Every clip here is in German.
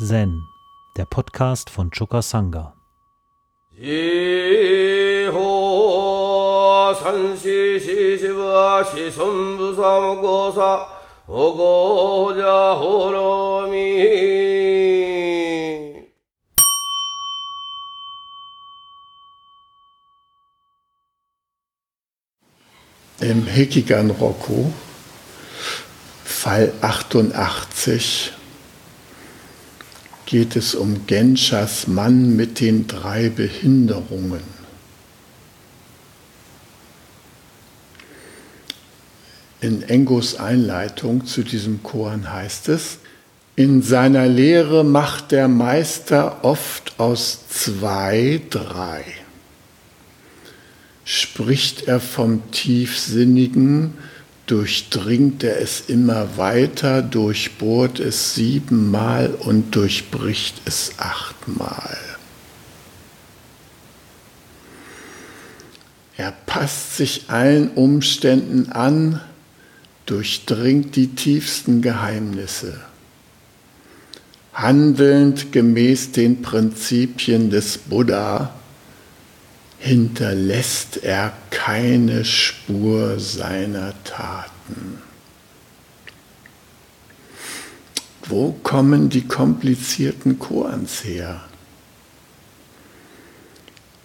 Zen, der Podcast von Choka Sangha. Im Hekigan Roku, Fall 88, geht es um Genshas Mann mit den drei Behinderungen. In Engos Einleitung zu diesem Koran heißt es, in seiner Lehre macht der Meister oft aus zwei drei. Spricht er vom Tiefsinnigen, durchdringt er es immer weiter, durchbohrt es siebenmal und durchbricht es achtmal. Er passt sich allen Umständen an, durchdringt die tiefsten Geheimnisse. Handelnd gemäß den Prinzipien des Buddha, hinterlässt er keine Spur seiner Taten. Wo kommen die komplizierten Koans her?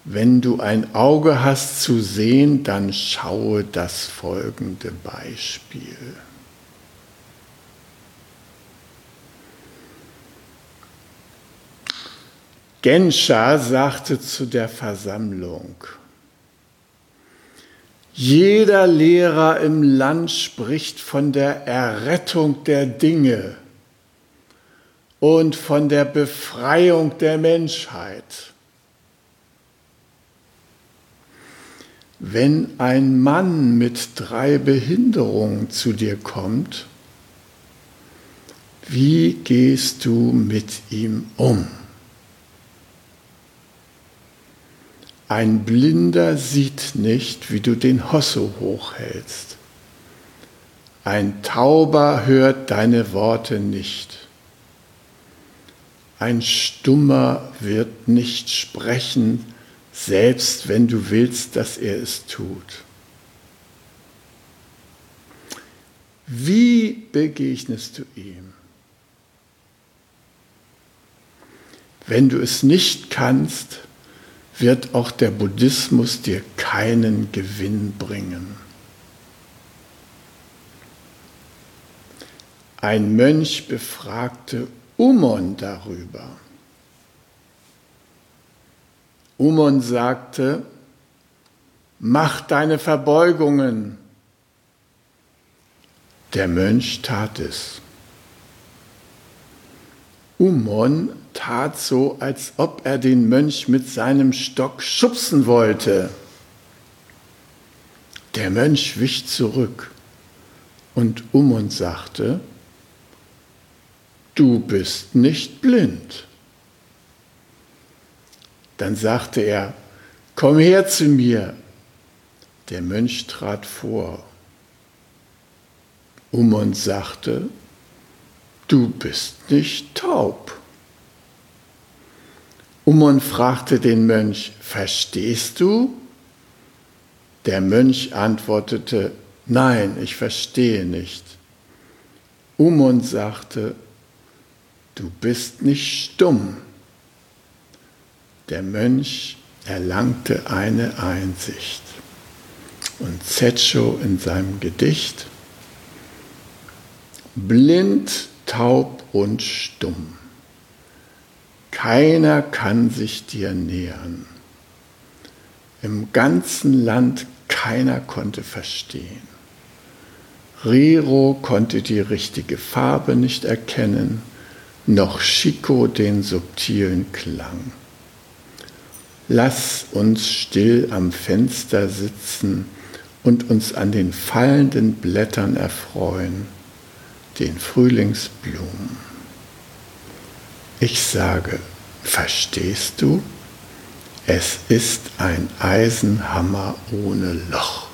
Wenn du ein Auge hast zu sehen, dann schaue das folgende Beispiel. Genscher sagte zu der Versammlung, jeder Lehrer im Land spricht von der Errettung der Dinge und von der Befreiung der Menschheit. Wenn ein Mann mit drei Behinderungen zu dir kommt, wie gehst du mit ihm um? Ein Blinder sieht nicht, wie du den Hosso hochhältst. Ein Tauber hört deine Worte nicht. Ein Stummer wird nicht sprechen, selbst wenn du willst, dass er es tut. Wie begegnest du ihm? Wenn du es nicht kannst, wird auch der Buddhismus dir keinen Gewinn bringen. Ein Mönch befragte Umon darüber. Umon sagte, mach deine Verbeugungen. Der Mönch tat es. Umon tat so, als ob er den Mönch mit seinem Stock schubsen wollte. Der Mönch wich zurück und Umon sagte, du bist nicht blind. Dann sagte er, komm her zu mir. Der Mönch trat vor. Umon sagte, du bist nicht taub. Umon fragte den Mönch, verstehst du? Der Mönch antwortete, nein, ich verstehe nicht. Umon sagte, du bist nicht stumm. Der Mönch erlangte eine Einsicht. Und Zetscho in seinem Gedicht, blind, taub und stumm. Keiner kann sich dir nähern. Im ganzen Land keiner konnte verstehen. Riro konnte die richtige Farbe nicht erkennen, noch Chico den subtilen Klang. Lass uns still am Fenster sitzen und uns an den fallenden Blättern erfreuen, den Frühlingsblumen. Ich sage, verstehst du? Es ist ein Eisenhammer ohne Loch.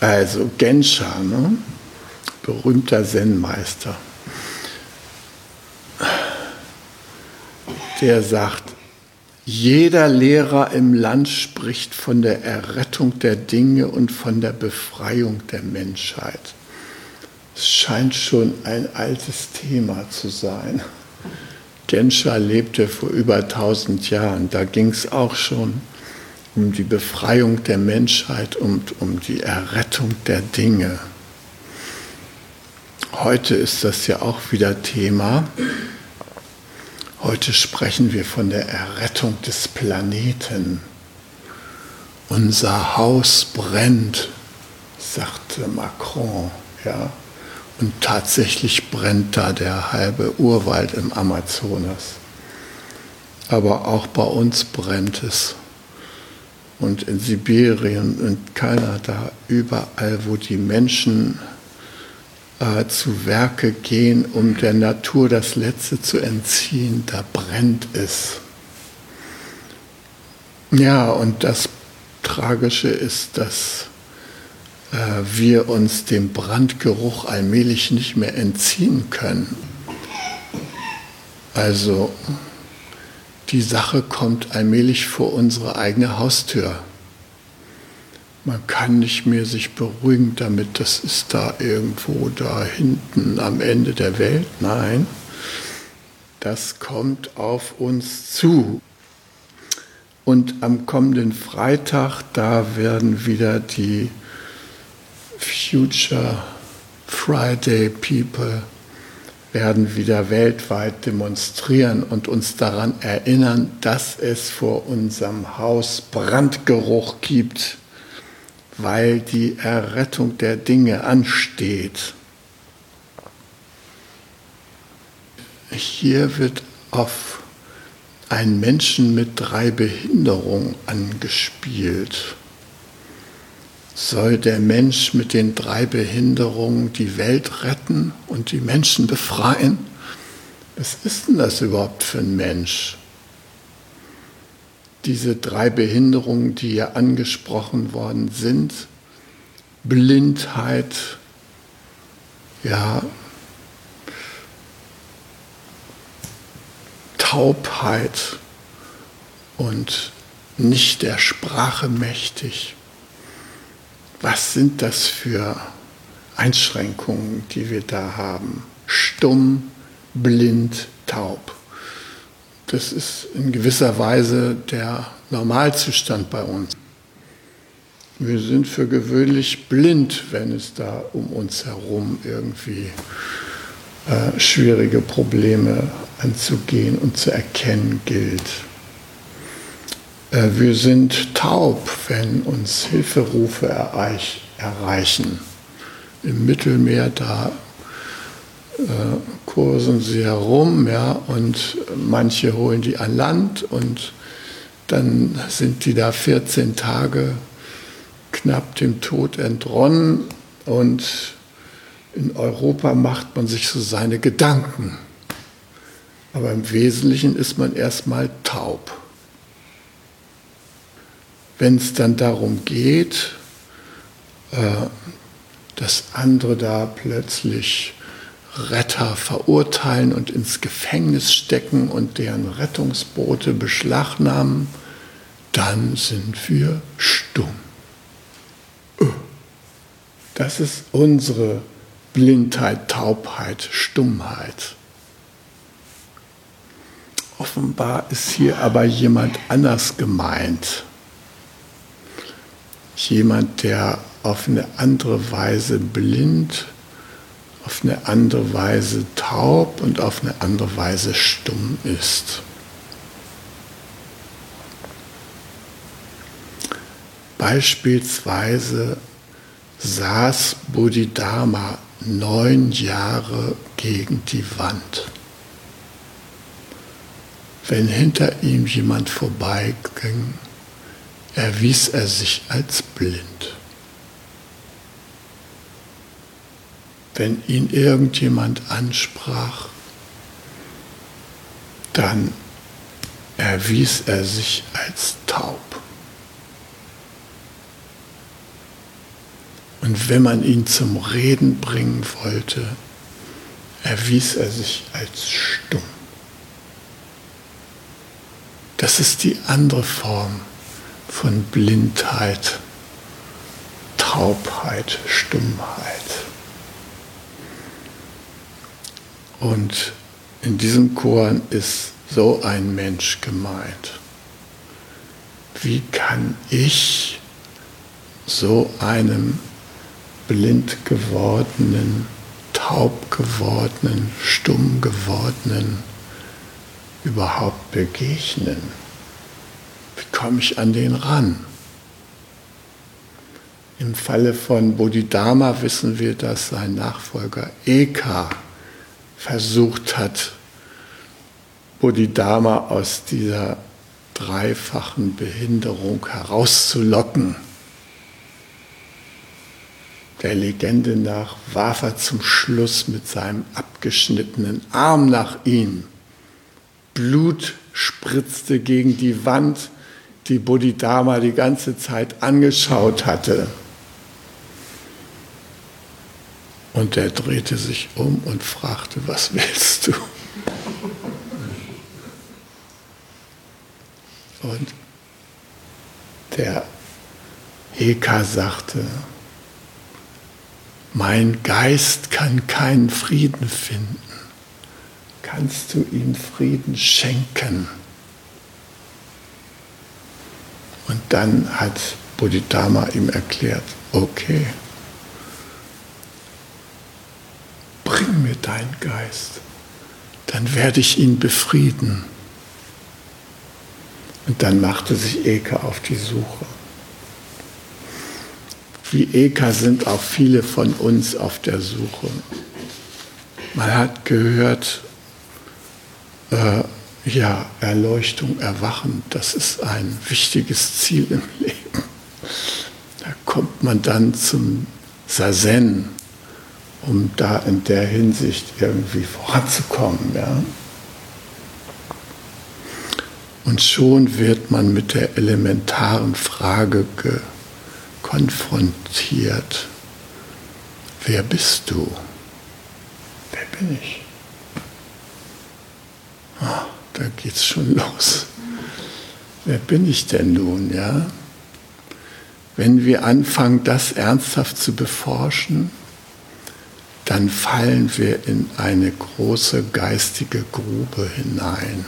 Also Genscher, ne? berühmter Zen-Meister. Der sagt, jeder Lehrer im Land spricht von der Errettung der Dinge und von der Befreiung der Menschheit. Es scheint schon ein altes Thema zu sein. Genscher lebte vor über 1000 Jahren. Da ging es auch schon um die Befreiung der Menschheit und um die Errettung der Dinge. Heute ist das ja auch wieder Thema. Heute sprechen wir von der Errettung des Planeten. Unser Haus brennt, sagte Macron. Ja? Und tatsächlich brennt da der halbe Urwald im Amazonas. Aber auch bei uns brennt es. Und in Sibirien und Kanada, überall, wo die Menschen äh, zu Werke gehen, um der Natur das Letzte zu entziehen, da brennt es. Ja, und das Tragische ist, dass äh, wir uns dem Brandgeruch allmählich nicht mehr entziehen können. Also die Sache kommt allmählich vor unsere eigene Haustür. Man kann nicht mehr sich beruhigen damit, das ist da irgendwo da hinten am Ende der Welt. Nein, das kommt auf uns zu. Und am kommenden Freitag, da werden wieder die Future Friday People werden wieder weltweit demonstrieren und uns daran erinnern, dass es vor unserem Haus Brandgeruch gibt weil die Errettung der Dinge ansteht. Hier wird auf einen Menschen mit drei Behinderungen angespielt. Soll der Mensch mit den drei Behinderungen die Welt retten und die Menschen befreien? Was ist denn das überhaupt für ein Mensch? Diese drei Behinderungen, die hier angesprochen worden sind, Blindheit, ja, Taubheit und nicht der Sprache mächtig. Was sind das für Einschränkungen, die wir da haben? Stumm, blind, taub. Das ist in gewisser Weise der Normalzustand bei uns. Wir sind für gewöhnlich blind, wenn es da um uns herum irgendwie äh, schwierige Probleme anzugehen und zu erkennen gilt. Äh, wir sind taub, wenn uns Hilferufe erreich, erreichen. Im Mittelmeer da kursen sie herum, ja, und manche holen die an Land und dann sind die da 14 Tage knapp dem Tod entronnen und in Europa macht man sich so seine Gedanken. Aber im Wesentlichen ist man erstmal taub. Wenn es dann darum geht, äh, dass andere da plötzlich Retter verurteilen und ins Gefängnis stecken und deren Rettungsboote beschlagnahmen, dann sind wir stumm. Äh. Das ist unsere Blindheit, Taubheit, Stummheit. Offenbar ist hier aber jemand anders gemeint. Jemand, der auf eine andere Weise blind auf eine andere Weise taub und auf eine andere Weise stumm ist. Beispielsweise saß Bodhidharma neun Jahre gegen die Wand. Wenn hinter ihm jemand vorbeiging, erwies er sich als blind. Wenn ihn irgendjemand ansprach, dann erwies er sich als taub. Und wenn man ihn zum Reden bringen wollte, erwies er sich als stumm. Das ist die andere Form von Blindheit, Taubheit, Stummheit. Und in diesem Chor ist so ein Mensch gemeint. Wie kann ich so einem blind gewordenen, taub gewordenen, stumm gewordenen überhaupt begegnen? Wie komme ich an den ran? Im Falle von Bodhidharma wissen wir, dass sein Nachfolger Eka versucht hat, Bodhidharma aus dieser dreifachen Behinderung herauszulocken. Der Legende nach warf er zum Schluss mit seinem abgeschnittenen Arm nach ihm. Blut spritzte gegen die Wand, die Bodhidharma die ganze Zeit angeschaut hatte. Und er drehte sich um und fragte, was willst du? Und der Eka sagte, mein Geist kann keinen Frieden finden. Kannst du ihm Frieden schenken? Und dann hat Bodhidharma ihm erklärt, okay, bring mir deinen Geist, dann werde ich ihn befrieden. Und dann machte sich Eka auf die Suche. Wie Eka sind auch viele von uns auf der Suche. Man hat gehört, äh, ja, Erleuchtung, Erwachen, das ist ein wichtiges Ziel im Leben. Da kommt man dann zum Sazen, um da in der Hinsicht irgendwie voranzukommen. Ja? Und schon wird man mit der elementaren Frage konfrontiert. Wer bist du? Wer bin ich? Oh, da geht's schon los. Wer bin ich denn nun, ja? Wenn wir anfangen, das ernsthaft zu beforschen, dann fallen wir in eine große geistige Grube hinein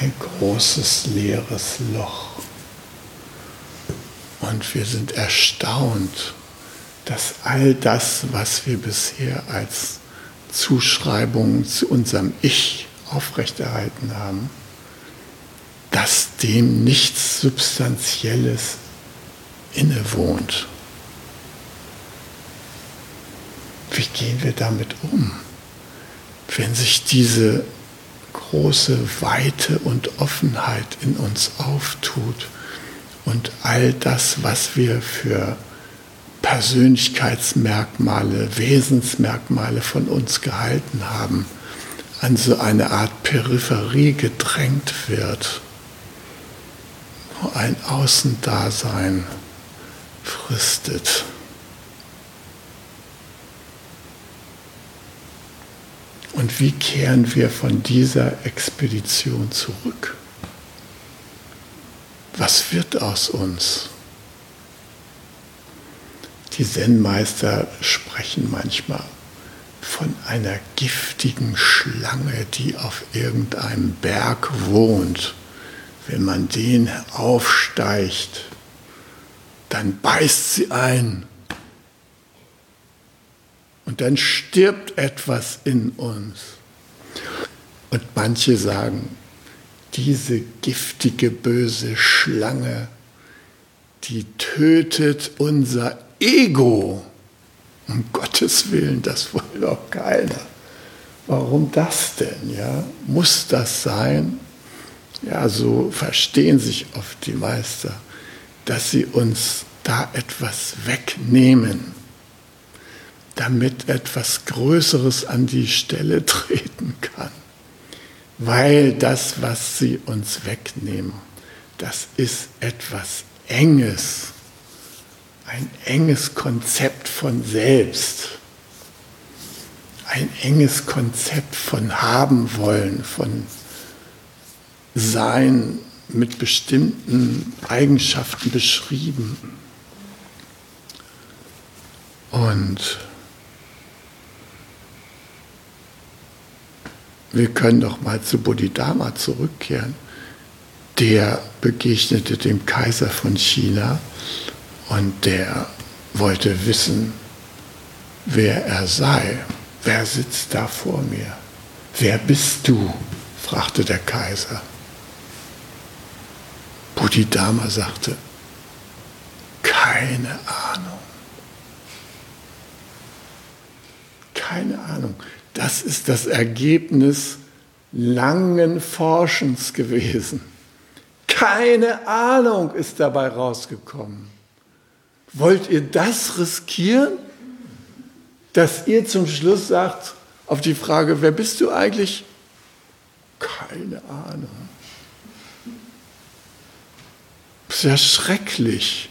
ein großes leeres Loch. Und wir sind erstaunt, dass all das, was wir bisher als Zuschreibungen zu unserem Ich aufrechterhalten haben, dass dem nichts Substanzielles innewohnt. Wie gehen wir damit um, wenn sich diese große Weite und Offenheit in uns auftut und all das, was wir für Persönlichkeitsmerkmale, Wesensmerkmale von uns gehalten haben, an so eine Art Peripherie gedrängt wird, wo ein Außendasein fristet. Und wie kehren wir von dieser Expedition zurück? Was wird aus uns? Die Zen-Meister sprechen manchmal von einer giftigen Schlange, die auf irgendeinem Berg wohnt. Wenn man den aufsteigt, dann beißt sie ein und dann stirbt etwas in uns. Und manche sagen, diese giftige, böse Schlange, die tötet unser Ego. Um Gottes Willen, das will doch keiner. Warum das denn? Ja? Muss das sein? Ja, so verstehen sich oft die Meister, dass sie uns da etwas wegnehmen damit etwas Größeres an die Stelle treten kann. Weil das, was sie uns wegnehmen, das ist etwas Enges, ein enges Konzept von Selbst, ein enges Konzept von haben wollen, von Sein mit bestimmten Eigenschaften beschrieben. Und wir können doch mal zu Bodhidharma zurückkehren. Der begegnete dem Kaiser von China und der wollte wissen, wer er sei. Wer sitzt da vor mir? Wer bist du? fragte der Kaiser. Bodhidharma sagte, keine Ahnung. Keine Ahnung. Das ist das Ergebnis langen Forschens gewesen. Keine Ahnung ist dabei rausgekommen. Wollt ihr das riskieren, dass ihr zum Schluss sagt, auf die Frage, wer bist du eigentlich? Keine Ahnung. Das ist ja schrecklich.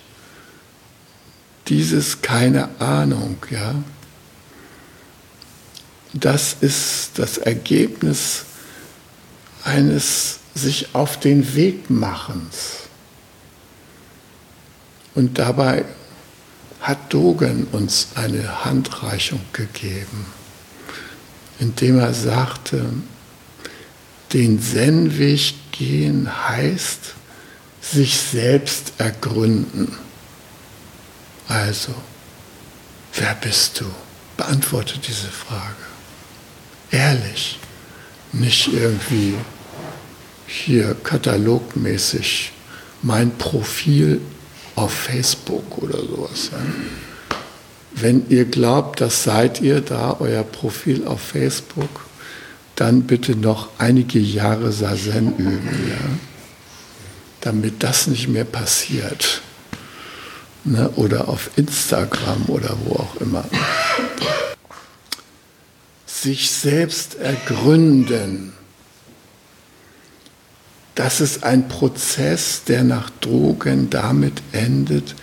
Dieses keine Ahnung, ja. Das ist das Ergebnis eines sich auf den Weg machens. Und dabei hat Dogen uns eine Handreichung gegeben, indem er sagte, den Zen-Weg gehen heißt, sich selbst ergründen. Also, wer bist du? Beantworte diese Frage. Ehrlich, nicht irgendwie hier katalogmäßig mein Profil auf Facebook oder sowas. Ja. Wenn ihr glaubt, das seid ihr da, euer Profil auf Facebook, dann bitte noch einige Jahre Sazen üben, ja, damit das nicht mehr passiert. Ne, oder auf Instagram oder wo auch immer. Sich selbst ergründen das ist ein Prozess, der nach Drogen damit endet,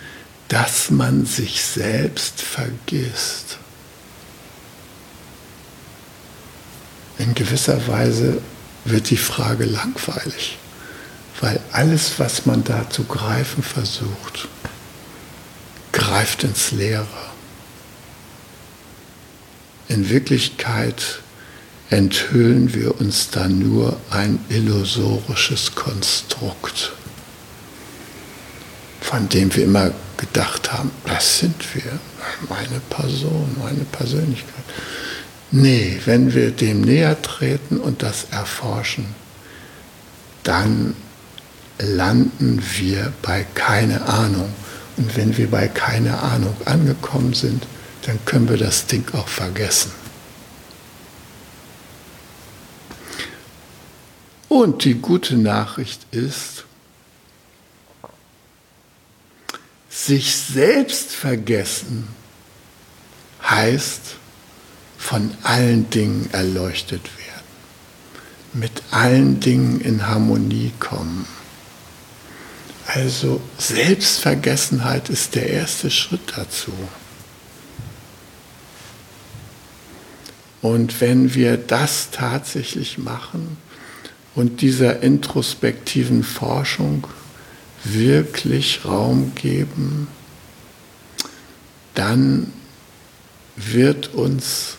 dass man sich selbst vergisst. In gewisser Weise wird die Frage langweilig, weil alles, was man da zu greifen versucht, greift ins Leere. In Wirklichkeit enthüllen wir uns dann nur ein illusorisches Konstrukt, von dem wir immer gedacht haben, das sind wir, meine Person, meine Persönlichkeit. Nee, wenn wir dem näher treten und das erforschen, dann landen wir bei keine Ahnung. Und wenn wir bei keine Ahnung angekommen sind, dann können wir das Ding auch vergessen. Und die gute Nachricht ist, sich selbst vergessen heißt von allen Dingen erleuchtet werden, mit allen Dingen in Harmonie kommen. Also Selbstvergessenheit ist der erste Schritt dazu. Und wenn wir das tatsächlich machen, und dieser introspektiven Forschung wirklich Raum geben, dann wird uns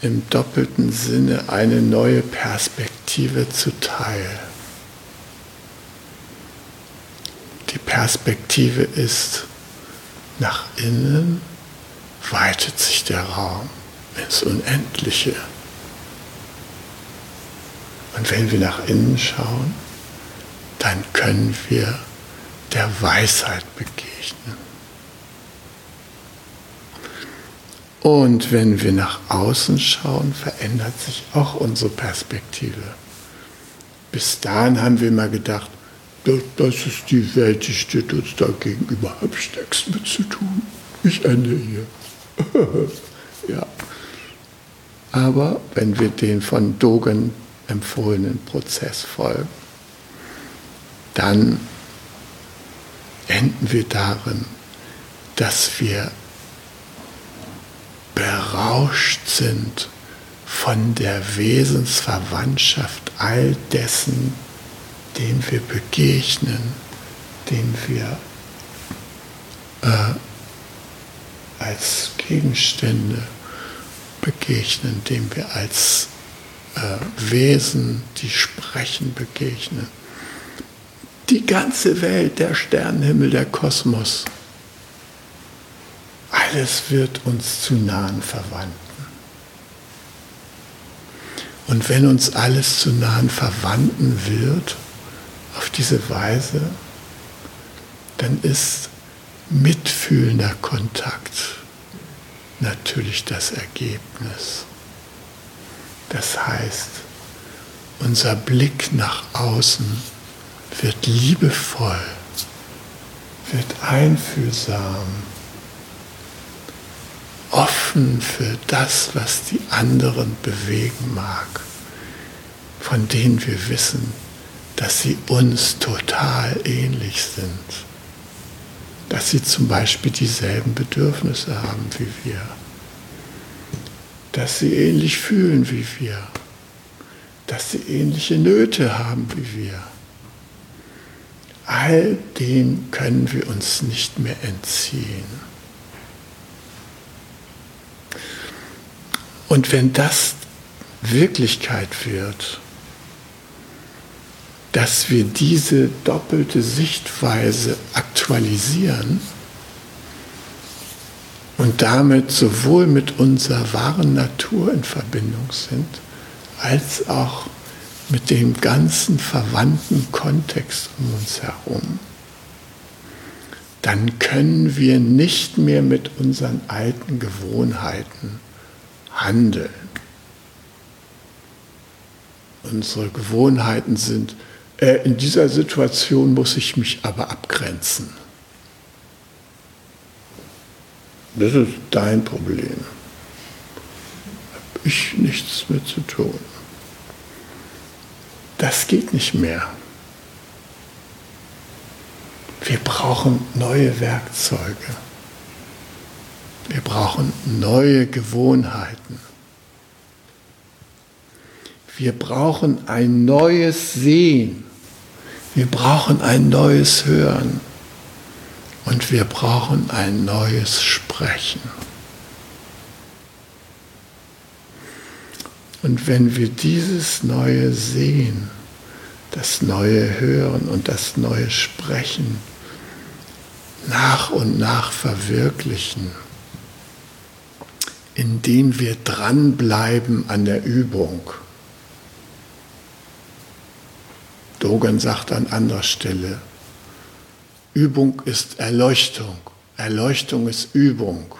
im doppelten Sinne eine neue Perspektive zuteil. Die Perspektive ist, nach innen weitet sich der Raum ins Unendliche. Und wenn wir nach innen schauen, dann können wir der Weisheit begegnen. Und wenn wir nach außen schauen, verändert sich auch unsere Perspektive. Bis dahin haben wir immer gedacht, das ist die Welt, die steht uns dagegen überhaupt nichts mit zu tun. Ich ende hier. ja. Aber wenn wir den von Dogen empfohlenen Prozess folgen, dann enden wir darin, dass wir berauscht sind von der Wesensverwandtschaft all dessen, den wir begegnen, den wir äh, als Gegenstände begegnen, dem wir als äh, Wesen, die sprechen, begegnen. Die ganze Welt, der Sternenhimmel, der Kosmos, alles wird uns zu nahen Verwandten. Und wenn uns alles zu nahen Verwandten wird, auf diese Weise, dann ist mitfühlender Kontakt natürlich das Ergebnis. Das heißt, unser Blick nach außen wird liebevoll, wird einfühlsam, offen für das, was die anderen bewegen mag, von denen wir wissen, dass sie uns total ähnlich sind, dass sie zum Beispiel dieselben Bedürfnisse haben wie wir, dass sie ähnlich fühlen wie wir, dass sie ähnliche Nöte haben wie wir. All dem können wir uns nicht mehr entziehen. Und wenn das Wirklichkeit wird, dass wir diese doppelte Sichtweise aktualisieren und damit sowohl mit unserer wahren Natur in Verbindung sind, als auch mit dem ganzen verwandten Kontext um uns herum, dann können wir nicht mehr mit unseren alten Gewohnheiten handeln. Unsere Gewohnheiten sind, in dieser Situation muss ich mich aber abgrenzen. Das ist dein Problem. Habe ich nichts mit zu tun. Das geht nicht mehr. Wir brauchen neue Werkzeuge. Wir brauchen neue Gewohnheiten. Wir brauchen ein neues Sehen. Wir brauchen ein neues Hören. Und wir brauchen ein neues Sprechen. Und wenn wir dieses neue Sehen, das neue Hören und das neue Sprechen nach und nach verwirklichen, indem wir dranbleiben an der Übung. Dogen sagt an anderer Stelle, Übung ist Erleuchtung, Erleuchtung ist Übung.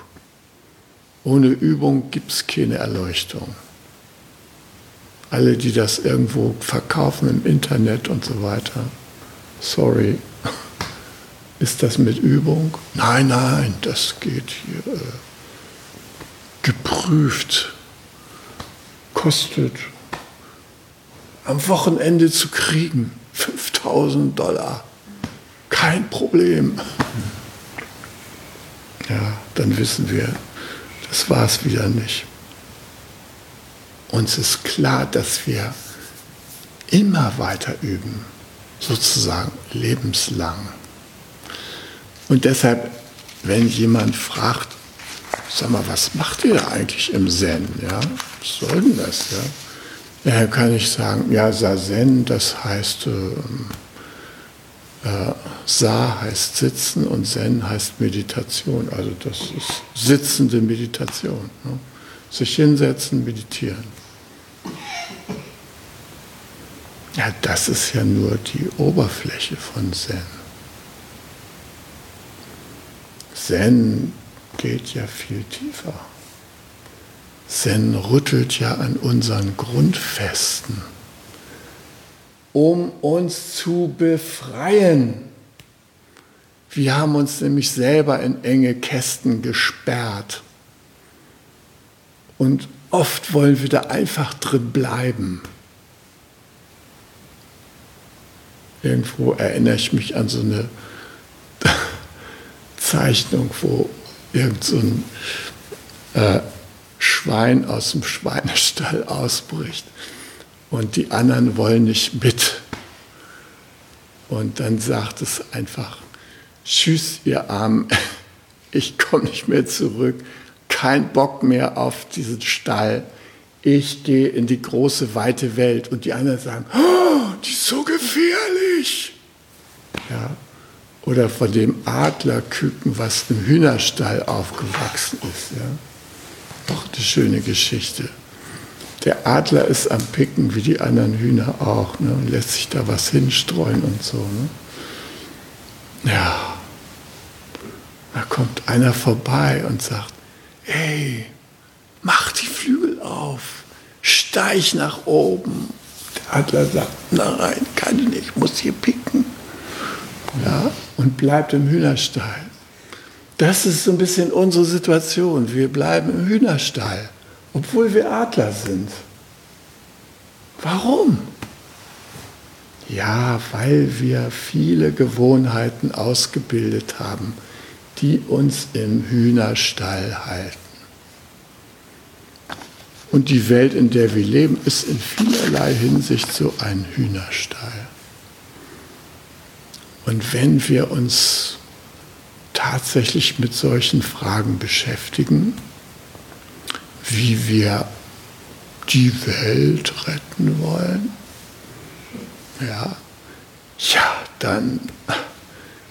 Ohne Übung gibt es keine Erleuchtung. Alle, die das irgendwo verkaufen im Internet und so weiter, sorry, ist das mit Übung? Nein, nein, das geht hier. Äh, geprüft, kostet am Wochenende zu kriegen 5000 Dollar. Kein Problem. Ja, dann wissen wir, das war es wieder nicht. Uns ist klar, dass wir immer weiter üben, sozusagen lebenslang. Und deshalb, wenn jemand fragt, sag mal, was macht ihr da eigentlich im Zen? Ja? Was soll denn das? Ja? Ja kann ich sagen, ja, Sazen, das heißt, äh, äh, Sa heißt Sitzen und Zen heißt Meditation. Also das ist sitzende Meditation. Ne? Sich hinsetzen, meditieren. Ja, das ist ja nur die Oberfläche von Zen. Zen geht ja viel tiefer. Zen rüttelt ja an unseren Grundfesten, um uns zu befreien. Wir haben uns nämlich selber in enge Kästen gesperrt. Und oft wollen wir da einfach drin bleiben. Irgendwo erinnere ich mich an so eine Zeichnung, wo irgend so ein äh, Schwein aus dem Schweinestall ausbricht und die anderen wollen nicht mit. Und dann sagt es einfach, tschüss ihr Armen, ich komme nicht mehr zurück, kein Bock mehr auf diesen Stall, ich gehe in die große, weite Welt. Und die anderen sagen, oh, die ist so gefährlich. Ja. Oder von dem Adlerküken, was im Hühnerstall aufgewachsen ist. Ja. Auch eine schöne Geschichte. Der Adler ist am Picken wie die anderen Hühner auch ne, und lässt sich da was hinstreuen und so. Ne. Ja, da kommt einer vorbei und sagt, ey, mach die Flügel auf, steig nach oben. Der Adler sagt, nein, kann ich nicht, ich muss hier picken. Ja, und bleibt im Hühnerstall. Das ist so ein bisschen unsere Situation. Wir bleiben im Hühnerstall obwohl wir Adler sind. Warum? Ja, weil wir viele Gewohnheiten ausgebildet haben, die uns im Hühnerstall halten. Und die Welt, in der wir leben, ist in vielerlei Hinsicht so ein Hühnerstall. Und wenn wir uns tatsächlich mit solchen Fragen beschäftigen, wie wir die Welt retten wollen, ja, ja, dann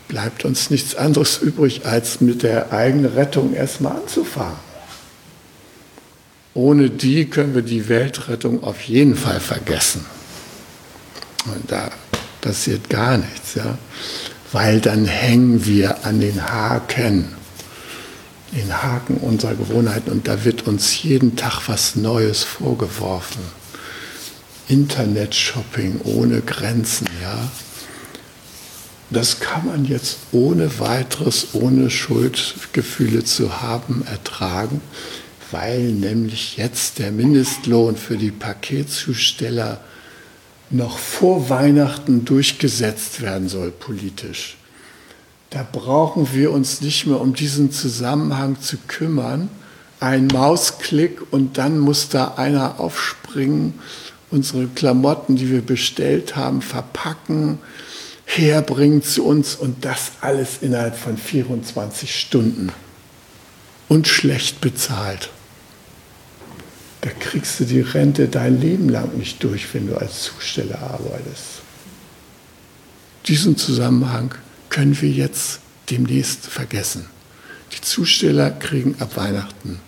bleibt uns nichts anderes übrig, als mit der eigenen Rettung erstmal anzufangen. Ohne die können wir die Weltrettung auf jeden Fall vergessen. Und da passiert gar nichts, ja? Weil dann hängen wir an den Haken den Haken unserer Gewohnheiten und da wird uns jeden Tag was Neues vorgeworfen. Internet-Shopping ohne Grenzen, ja. Das kann man jetzt ohne weiteres, ohne Schuldgefühle zu haben, ertragen, weil nämlich jetzt der Mindestlohn für die Paketzusteller noch vor Weihnachten durchgesetzt werden soll politisch. Da brauchen wir uns nicht mehr um diesen Zusammenhang zu kümmern. Ein Mausklick und dann muss da einer aufspringen, unsere Klamotten, die wir bestellt haben, verpacken, herbringen zu uns und das alles innerhalb von 24 Stunden und schlecht bezahlt. Da kriegst du die Rente dein Leben lang nicht durch, wenn du als Zusteller arbeitest. Diesen Zusammenhang können wir jetzt demnächst vergessen. Die Zusteller kriegen ab Weihnachten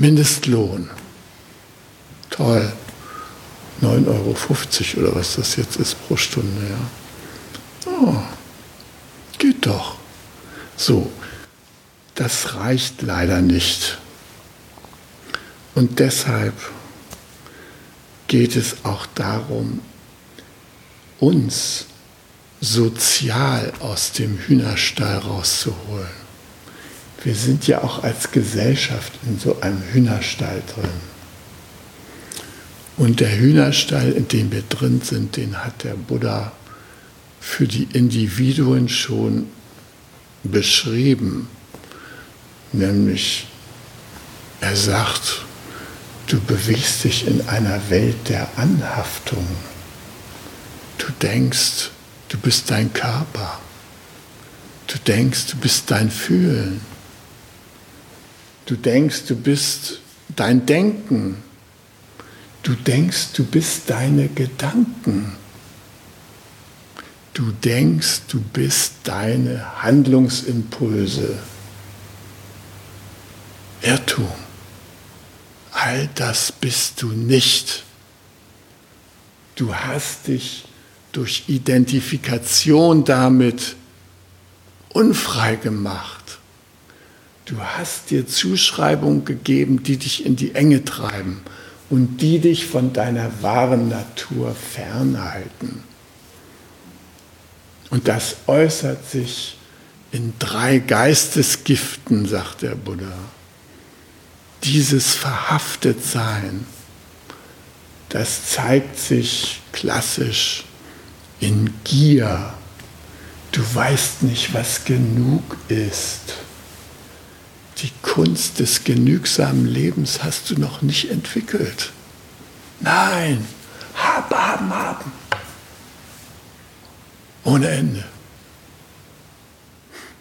Mindestlohn. Toll. 9,50 Euro oder was das jetzt ist pro Stunde. Ja. Oh, geht doch. So, das reicht leider nicht. Und deshalb geht es auch darum, uns sozial aus dem Hühnerstall rauszuholen. Wir sind ja auch als Gesellschaft in so einem Hühnerstall drin. Und der Hühnerstall, in dem wir drin sind, den hat der Buddha für die Individuen schon beschrieben. Nämlich, er sagt, du bewegst dich in einer Welt der Anhaftung. Du denkst, Du bist dein Körper. Du denkst, du bist dein Fühlen. Du denkst, du bist dein Denken. Du denkst, du bist deine Gedanken. Du denkst, du bist deine Handlungsimpulse. Irrtum. All das bist du nicht. Du hast dich durch Identifikation damit unfrei gemacht. Du hast dir Zuschreibungen gegeben, die dich in die Enge treiben und die dich von deiner wahren Natur fernhalten. Und das äußert sich in drei Geistesgiften, sagt der Buddha. Dieses Verhaftetsein, das zeigt sich klassisch in Gier, Du weißt nicht, was genug ist. Die Kunst des genügsamen Lebens hast du noch nicht entwickelt. Nein, haben, haben, haben. Ohne Ende.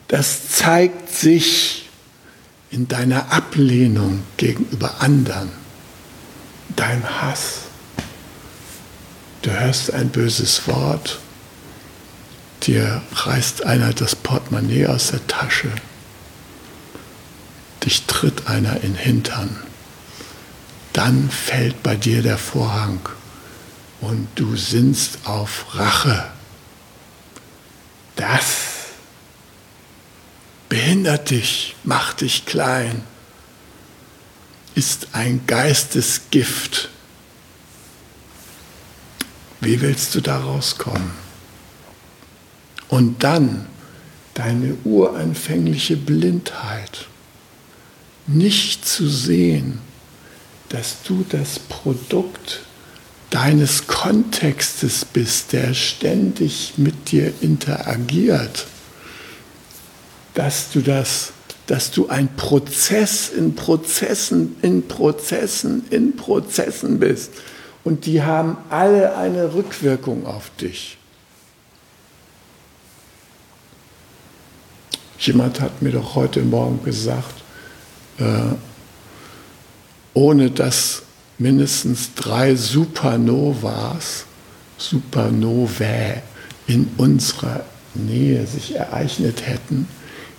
Das zeigt sich in deiner Ablehnung gegenüber anderen, deinem Hass. Du hörst ein böses Wort, dir reißt einer das Portemonnaie aus der Tasche, dich tritt einer in den Hintern, dann fällt bei dir der Vorhang und du sinnst auf Rache. Das behindert dich, macht dich klein, ist ein Geistesgift. Wie willst du da rauskommen? Und dann deine uranfängliche Blindheit, nicht zu sehen, dass du das Produkt deines Kontextes bist, der ständig mit dir interagiert dass du das, dass du ein Prozess in Prozessen, in Prozessen, in Prozessen bist. Und die haben alle eine Rückwirkung auf dich. Jemand hat mir doch heute Morgen gesagt, äh, ohne dass mindestens drei Supernovas, Supernovae in unserer Nähe sich ereignet hätten,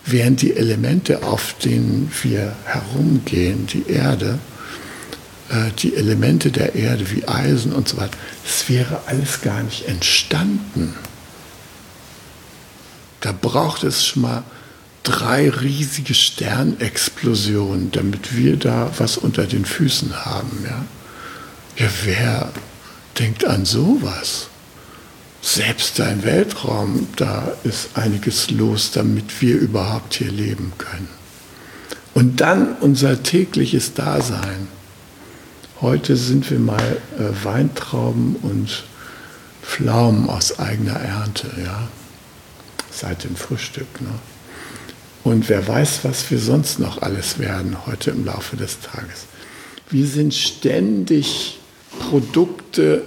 während die Elemente, auf denen wir herumgehen, die Erde, äh, die Elemente der Erde wie Eisen und so weiter, das wäre alles gar nicht entstanden. Da braucht es schon mal drei riesige Sternexplosionen, damit wir da was unter den Füßen haben. Ja, ja wer denkt an sowas? Selbst dein Weltraum, da ist einiges los, damit wir überhaupt hier leben können. Und dann unser tägliches Dasein. Heute sind wir mal äh, Weintrauben und Pflaumen aus eigener Ernte, ja, seit dem Frühstück. Ne? Und wer weiß, was wir sonst noch alles werden heute im Laufe des Tages. Wir sind ständig Produkte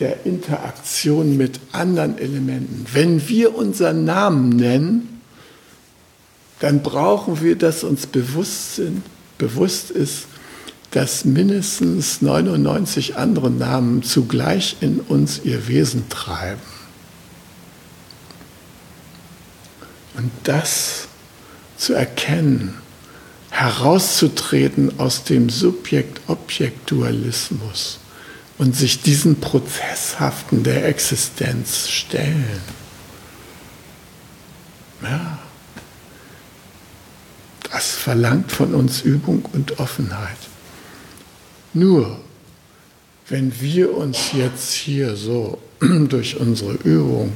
der Interaktion mit anderen Elementen. Wenn wir unseren Namen nennen, dann brauchen wir, dass uns bewusst, sind, bewusst ist, dass mindestens 99 andere Namen zugleich in uns ihr Wesen treiben. Und das zu erkennen, herauszutreten aus dem Subjekt-Objekt-Dualismus und sich diesen Prozesshaften der Existenz stellen. Ja. Das verlangt von uns Übung und Offenheit. Nur, wenn wir uns jetzt hier so durch unsere Übung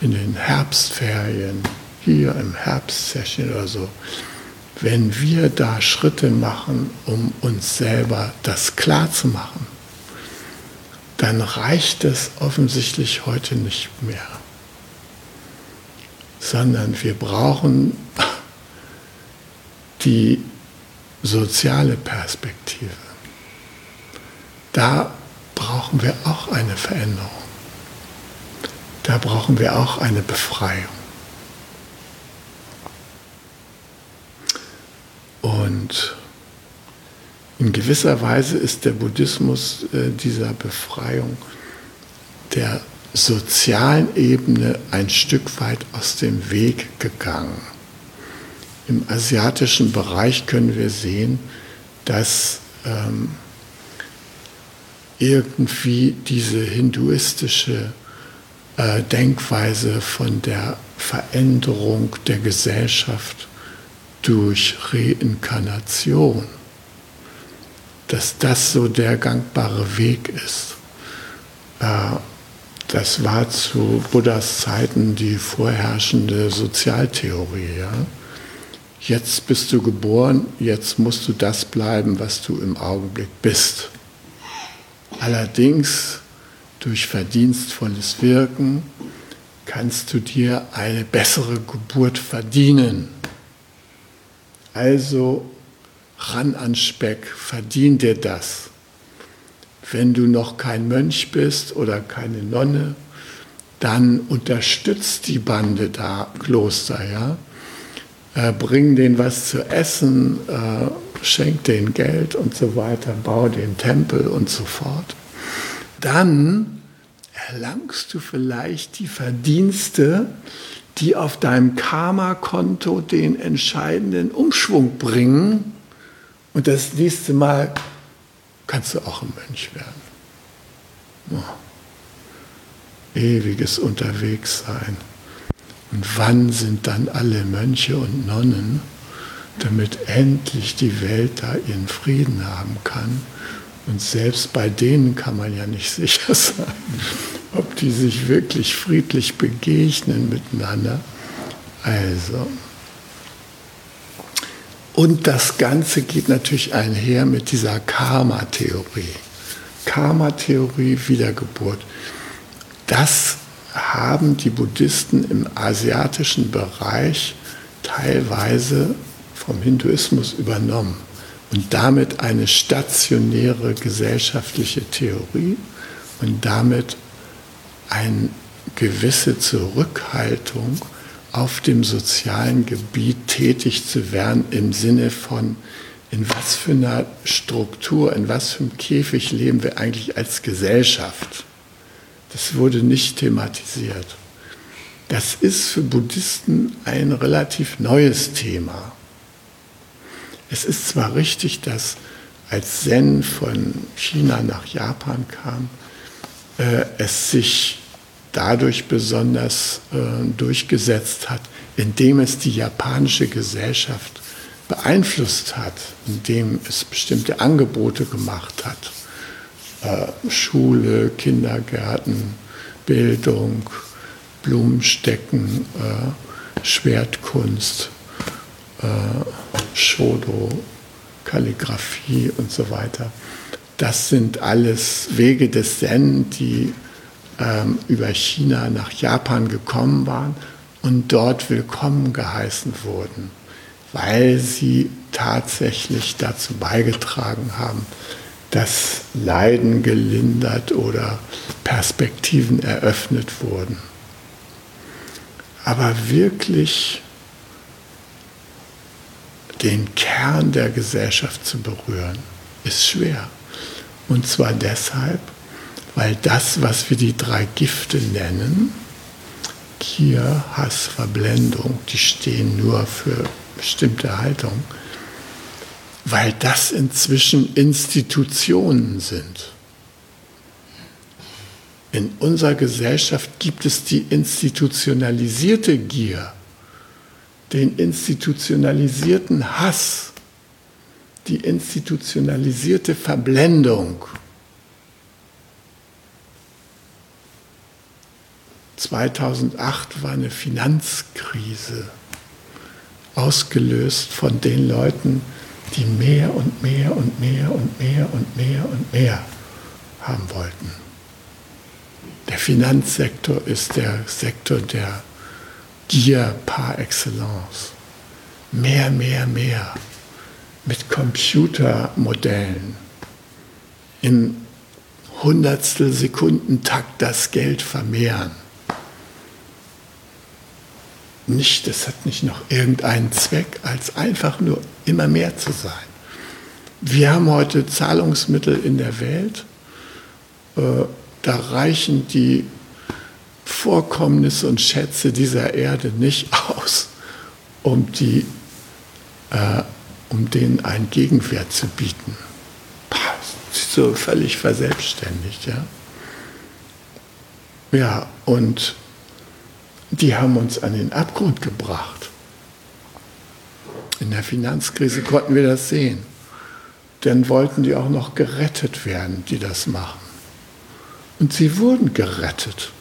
in den Herbstferien, hier im Herbstsession oder so, wenn wir da Schritte machen, um uns selber das klar zu machen, dann reicht es offensichtlich heute nicht mehr, sondern wir brauchen die soziale Perspektive. Da brauchen wir auch eine Veränderung. Da brauchen wir auch eine Befreiung. Und in gewisser Weise ist der Buddhismus äh, dieser Befreiung der sozialen Ebene ein Stück weit aus dem Weg gegangen. Im asiatischen Bereich können wir sehen, dass ähm, irgendwie diese hinduistische äh, Denkweise von der Veränderung der Gesellschaft durch Reinkarnation dass das so der gangbare Weg ist. Äh, das war zu Buddhas Zeiten die vorherrschende Sozialtheorie. Ja? Jetzt bist du geboren, jetzt musst du das bleiben, was du im Augenblick bist. Allerdings durch verdienstvolles Wirken kannst du dir eine bessere Geburt verdienen. Also ran an Speck, verdien dir das. Wenn du noch kein Mönch bist oder keine Nonne, dann unterstützt die Bande da Kloster, ja. Äh, bring denen was zu essen, äh, schenk denen Geld und so weiter, bau den Tempel und so fort. Dann erlangst du vielleicht die Verdienste, die auf deinem Karma-Konto den entscheidenden Umschwung bringen. Und das nächste Mal kannst du auch ein Mönch werden. Oh. Ewiges Unterwegssein. Und wann sind dann alle Mönche und Nonnen, damit endlich die Welt da ihren Frieden haben kann? Und selbst bei denen kann man ja nicht sicher sein, ob die sich wirklich friedlich begegnen miteinander. Also. Und das Ganze geht natürlich einher mit dieser Karma-Theorie. Karma-Theorie, Wiedergeburt. Das haben die Buddhisten im asiatischen Bereich teilweise vom Hinduismus übernommen und damit eine stationäre gesellschaftliche Theorie und damit eine gewisse Zurückhaltung auf dem sozialen Gebiet tätig zu werden im Sinne von, in was für einer Struktur, in was für einem Käfig leben wir eigentlich als Gesellschaft. Das wurde nicht thematisiert. Das ist für Buddhisten ein relativ neues Thema. Es ist zwar richtig, dass als Zen von China nach Japan kam, äh, es sich dadurch besonders äh, durchgesetzt hat, indem es die japanische Gesellschaft beeinflusst hat, indem es bestimmte Angebote gemacht hat. Äh, Schule, Kindergärten, Bildung, Blumenstecken, äh, Schwertkunst, äh, Shodo, Kalligraphie und so weiter. Das sind alles Wege des Zen, die über China nach Japan gekommen waren und dort willkommen geheißen wurden, weil sie tatsächlich dazu beigetragen haben, dass Leiden gelindert oder Perspektiven eröffnet wurden. Aber wirklich den Kern der Gesellschaft zu berühren, ist schwer. Und zwar deshalb, weil das, was wir die drei Gifte nennen, Gier, Hass, Verblendung, die stehen nur für bestimmte Haltung, weil das inzwischen Institutionen sind. In unserer Gesellschaft gibt es die institutionalisierte Gier den institutionalisierten Hass, die institutionalisierte Verblendung. 2008 war eine Finanzkrise, ausgelöst von den Leuten, die mehr und mehr und mehr und mehr und mehr und mehr haben wollten. Der Finanzsektor ist der Sektor der Gier par excellence. Mehr, mehr, mehr. Mit Computermodellen. Im Hundertstel Sekundentakt das Geld vermehren. Nicht, es hat nicht noch irgendeinen Zweck, als einfach nur immer mehr zu sein. Wir haben heute Zahlungsmittel in der Welt, äh, da reichen die Vorkommnisse und Schätze dieser Erde nicht aus, um, die, äh, um denen einen Gegenwert zu bieten. So völlig verselbstständigt, ja. Ja, und die haben uns an den Abgrund gebracht. In der Finanzkrise konnten wir das sehen. Dann wollten die auch noch gerettet werden, die das machen. Und sie wurden gerettet.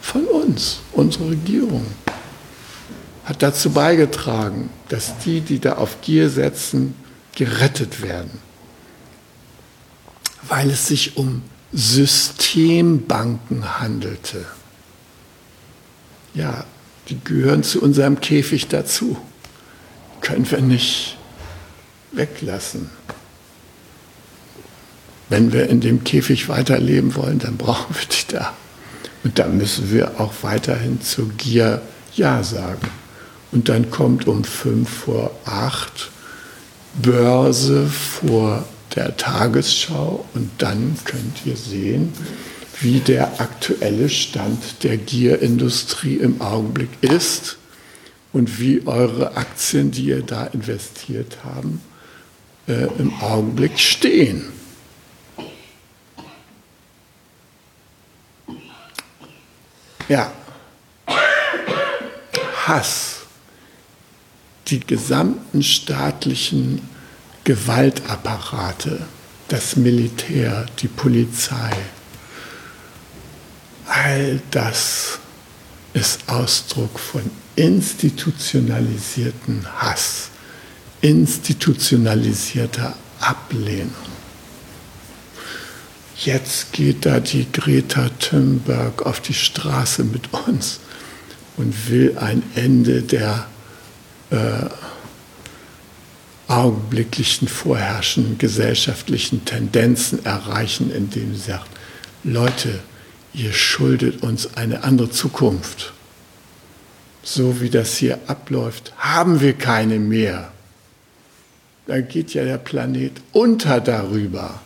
Von uns, unsere Regierung hat dazu beigetragen, dass die, die da auf Gier setzen, gerettet werden. Weil es sich um Systembanken handelte. Ja, die gehören zu unserem Käfig dazu. Können wir nicht weglassen. Wenn wir in dem Käfig weiterleben wollen, dann brauchen wir die da. Und dann müssen wir auch weiterhin zur Gier Ja sagen. Und dann kommt um fünf vor acht Börse vor der Tagesschau und dann könnt ihr sehen, wie der aktuelle Stand der Gierindustrie im Augenblick ist und wie eure Aktien, die ihr da investiert haben, äh, im Augenblick stehen. Ja, Hass, die gesamten staatlichen Gewaltapparate, das Militär, die Polizei, all das ist Ausdruck von institutionalisierten Hass, institutionalisierter Ablehnung. Jetzt geht da die Greta Thunberg auf die Straße mit uns und will ein Ende der äh, augenblicklichen vorherrschenden gesellschaftlichen Tendenzen erreichen, indem sie sagt, Leute, ihr schuldet uns eine andere Zukunft. So wie das hier abläuft, haben wir keine mehr. Da geht ja der Planet unter darüber.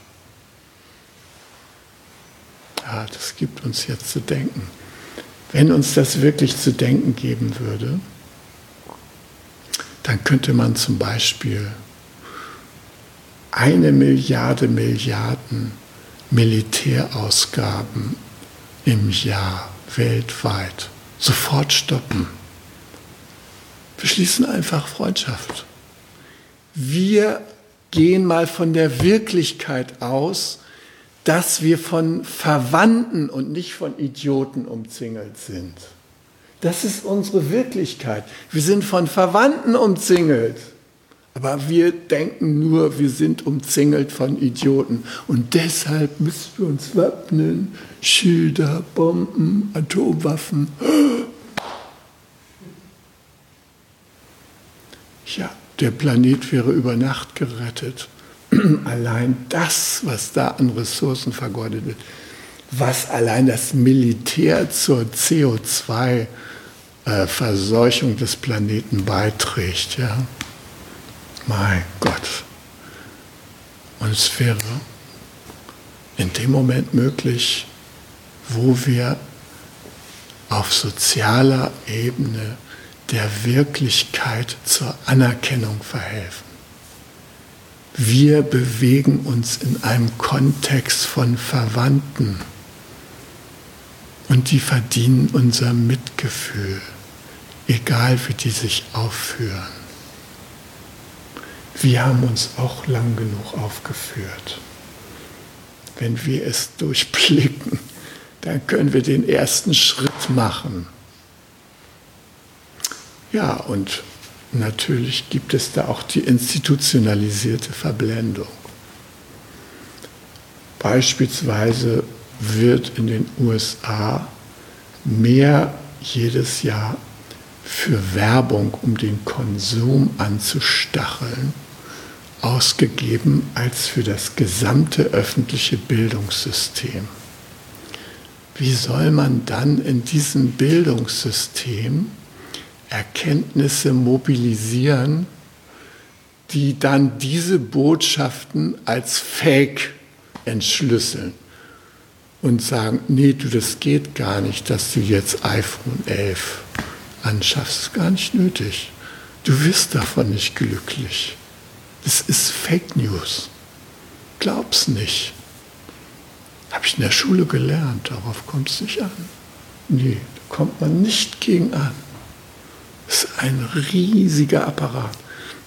Ja, das gibt uns jetzt zu denken. Wenn uns das wirklich zu denken geben würde, dann könnte man zum Beispiel eine Milliarde Milliarden Militärausgaben im Jahr weltweit sofort stoppen. Wir schließen einfach Freundschaft. Wir gehen mal von der Wirklichkeit aus, dass wir von Verwandten und nicht von Idioten umzingelt sind. Das ist unsere Wirklichkeit. Wir sind von Verwandten umzingelt. Aber wir denken nur, wir sind umzingelt von Idioten. Und deshalb müssen wir uns wappnen. Schilder, Bomben, Atomwaffen. Ja, der Planet wäre über Nacht gerettet. Allein das, was da an Ressourcen vergeudet wird, was allein das Militär zur CO2 äh, des Planeten beiträgt. Ja? Mein Gott. Und es wäre in dem Moment möglich, wo wir auf sozialer Ebene der Wirklichkeit zur Anerkennung verhelfen. Wir bewegen uns in einem Kontext von Verwandten und die verdienen unser Mitgefühl egal wie die sich aufführen. Wir haben uns auch lang genug aufgeführt. Wenn wir es durchblicken, dann können wir den ersten Schritt machen. Ja, und natürlich gibt es da auch die institutionalisierte Verblendung. Beispielsweise wird in den USA mehr jedes Jahr für Werbung, um den Konsum anzustacheln, ausgegeben als für das gesamte öffentliche Bildungssystem. Wie soll man dann in diesem Bildungssystem Erkenntnisse mobilisieren, die dann diese Botschaften als Fake entschlüsseln und sagen, nee, du, das geht gar nicht, dass du jetzt iPhone 11 anschaffst, ist gar nicht nötig. Du wirst davon nicht glücklich. Das ist Fake News. Glaub's nicht. Habe ich in der Schule gelernt, darauf kommt es nicht an. Nee, da kommt man nicht gegen an. Das ist ein riesiger Apparat.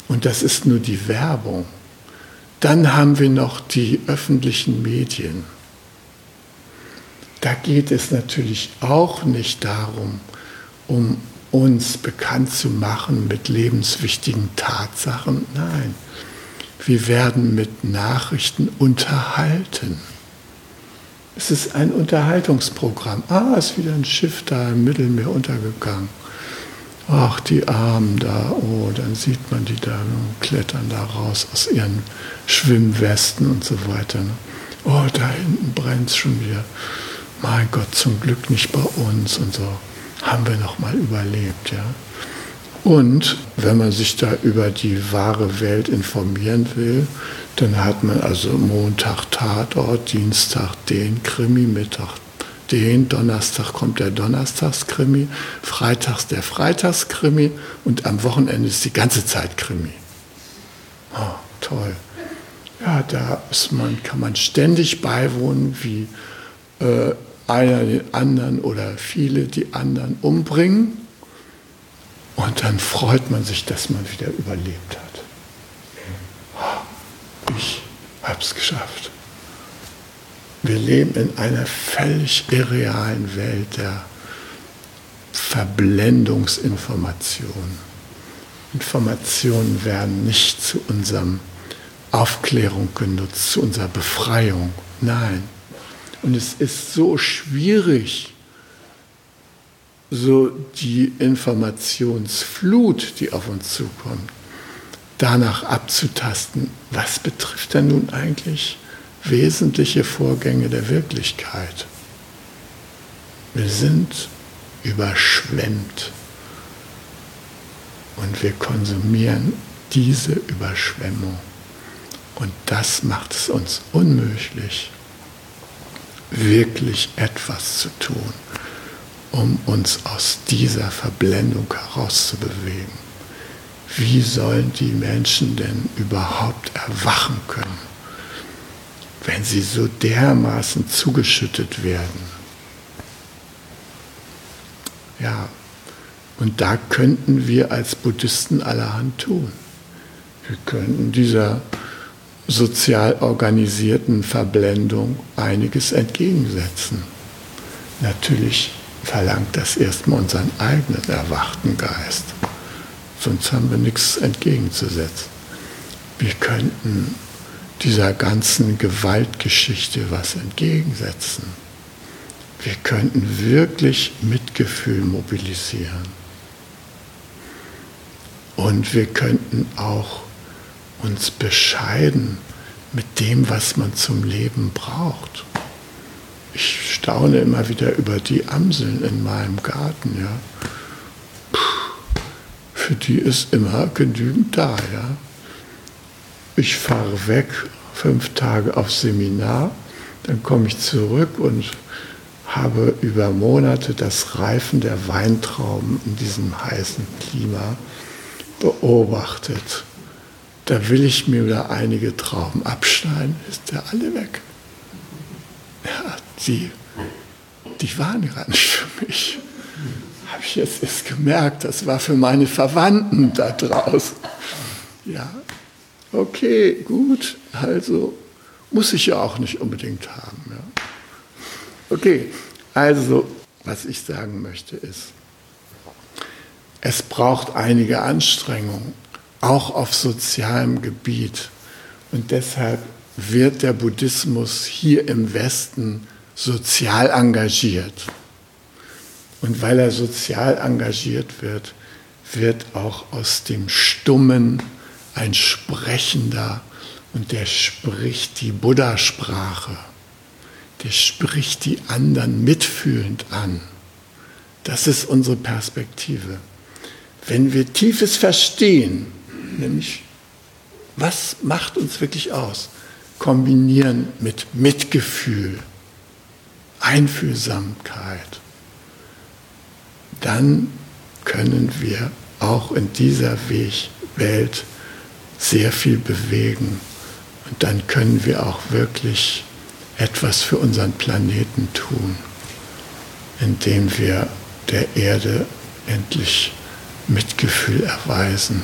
Und das ist nur die Werbung. Dann haben wir noch die öffentlichen Medien. Da geht es natürlich auch nicht darum, um uns bekannt zu machen mit lebenswichtigen Tatsachen. Nein, wir werden mit Nachrichten unterhalten. Es ist ein Unterhaltungsprogramm. Ah, ist wieder ein Schiff da im Mittelmeer untergegangen. Ach, die Armen da, oh, dann sieht man die da klettern da raus aus ihren Schwimmwesten und so weiter. Ne? Oh, da hinten brennt es schon wieder. Mein Gott, zum Glück nicht bei uns und so. Haben wir noch mal überlebt, ja. Und wenn man sich da über die wahre Welt informieren will, dann hat man also Montag Tatort, Dienstag den Krimi, Mittag den, Donnerstag kommt der Donnerstagskrimi, Freitags der Freitagskrimi und am Wochenende ist die ganze Zeit Krimi. Oh, toll. Ja, da man, kann man ständig beiwohnen, wie äh, einer den anderen oder viele die anderen umbringen. Und dann freut man sich, dass man wieder überlebt hat. Ich habe es geschafft. Wir leben in einer völlig irrealen Welt der Verblendungsinformationen. Informationen werden nicht zu unserem Aufklärung genutzt, zu unserer Befreiung. Nein. Und es ist so schwierig, so die Informationsflut, die auf uns zukommt, danach abzutasten, was betrifft denn nun eigentlich wesentliche Vorgänge der Wirklichkeit. Wir sind überschwemmt und wir konsumieren diese Überschwemmung. Und das macht es uns unmöglich, wirklich etwas zu tun, um uns aus dieser Verblendung herauszubewegen. Wie sollen die Menschen denn überhaupt erwachen können, wenn sie so dermaßen zugeschüttet werden? Ja, und da könnten wir als Buddhisten allerhand tun. Wir könnten dieser sozial organisierten Verblendung einiges entgegensetzen. Natürlich verlangt das erstmal unseren eigenen erwachten Geist. Sonst haben wir nichts entgegenzusetzen. Wir könnten dieser ganzen Gewaltgeschichte was entgegensetzen. Wir könnten wirklich Mitgefühl mobilisieren. Und wir könnten auch uns bescheiden mit dem, was man zum Leben braucht. Ich staune immer wieder über die Amseln in meinem Garten, ja. für die ist immer genügend da, ja. Ich fahre weg, fünf Tage auf Seminar, dann komme ich zurück und habe über Monate das Reifen der Weintrauben in diesem heißen Klima beobachtet. Da will ich mir wieder einige Trauben abschneiden, ist der alle weg. Ja, die, die waren gar nicht für mich. Habe ich jetzt erst gemerkt, das war für meine Verwandten da draußen. Ja, okay, gut, also muss ich ja auch nicht unbedingt haben. Ja. Okay, also was ich sagen möchte ist, es braucht einige Anstrengungen, auch auf sozialem Gebiet. Und deshalb wird der Buddhismus hier im Westen sozial engagiert. Und weil er sozial engagiert wird, wird auch aus dem Stummen ein Sprechender und der spricht die Buddha-Sprache. Der spricht die anderen mitfühlend an. Das ist unsere Perspektive. Wenn wir tiefes Verstehen, nämlich was macht uns wirklich aus, kombinieren mit Mitgefühl, Einfühlsamkeit, dann können wir auch in dieser Welt sehr viel bewegen. Und dann können wir auch wirklich etwas für unseren Planeten tun, indem wir der Erde endlich Mitgefühl erweisen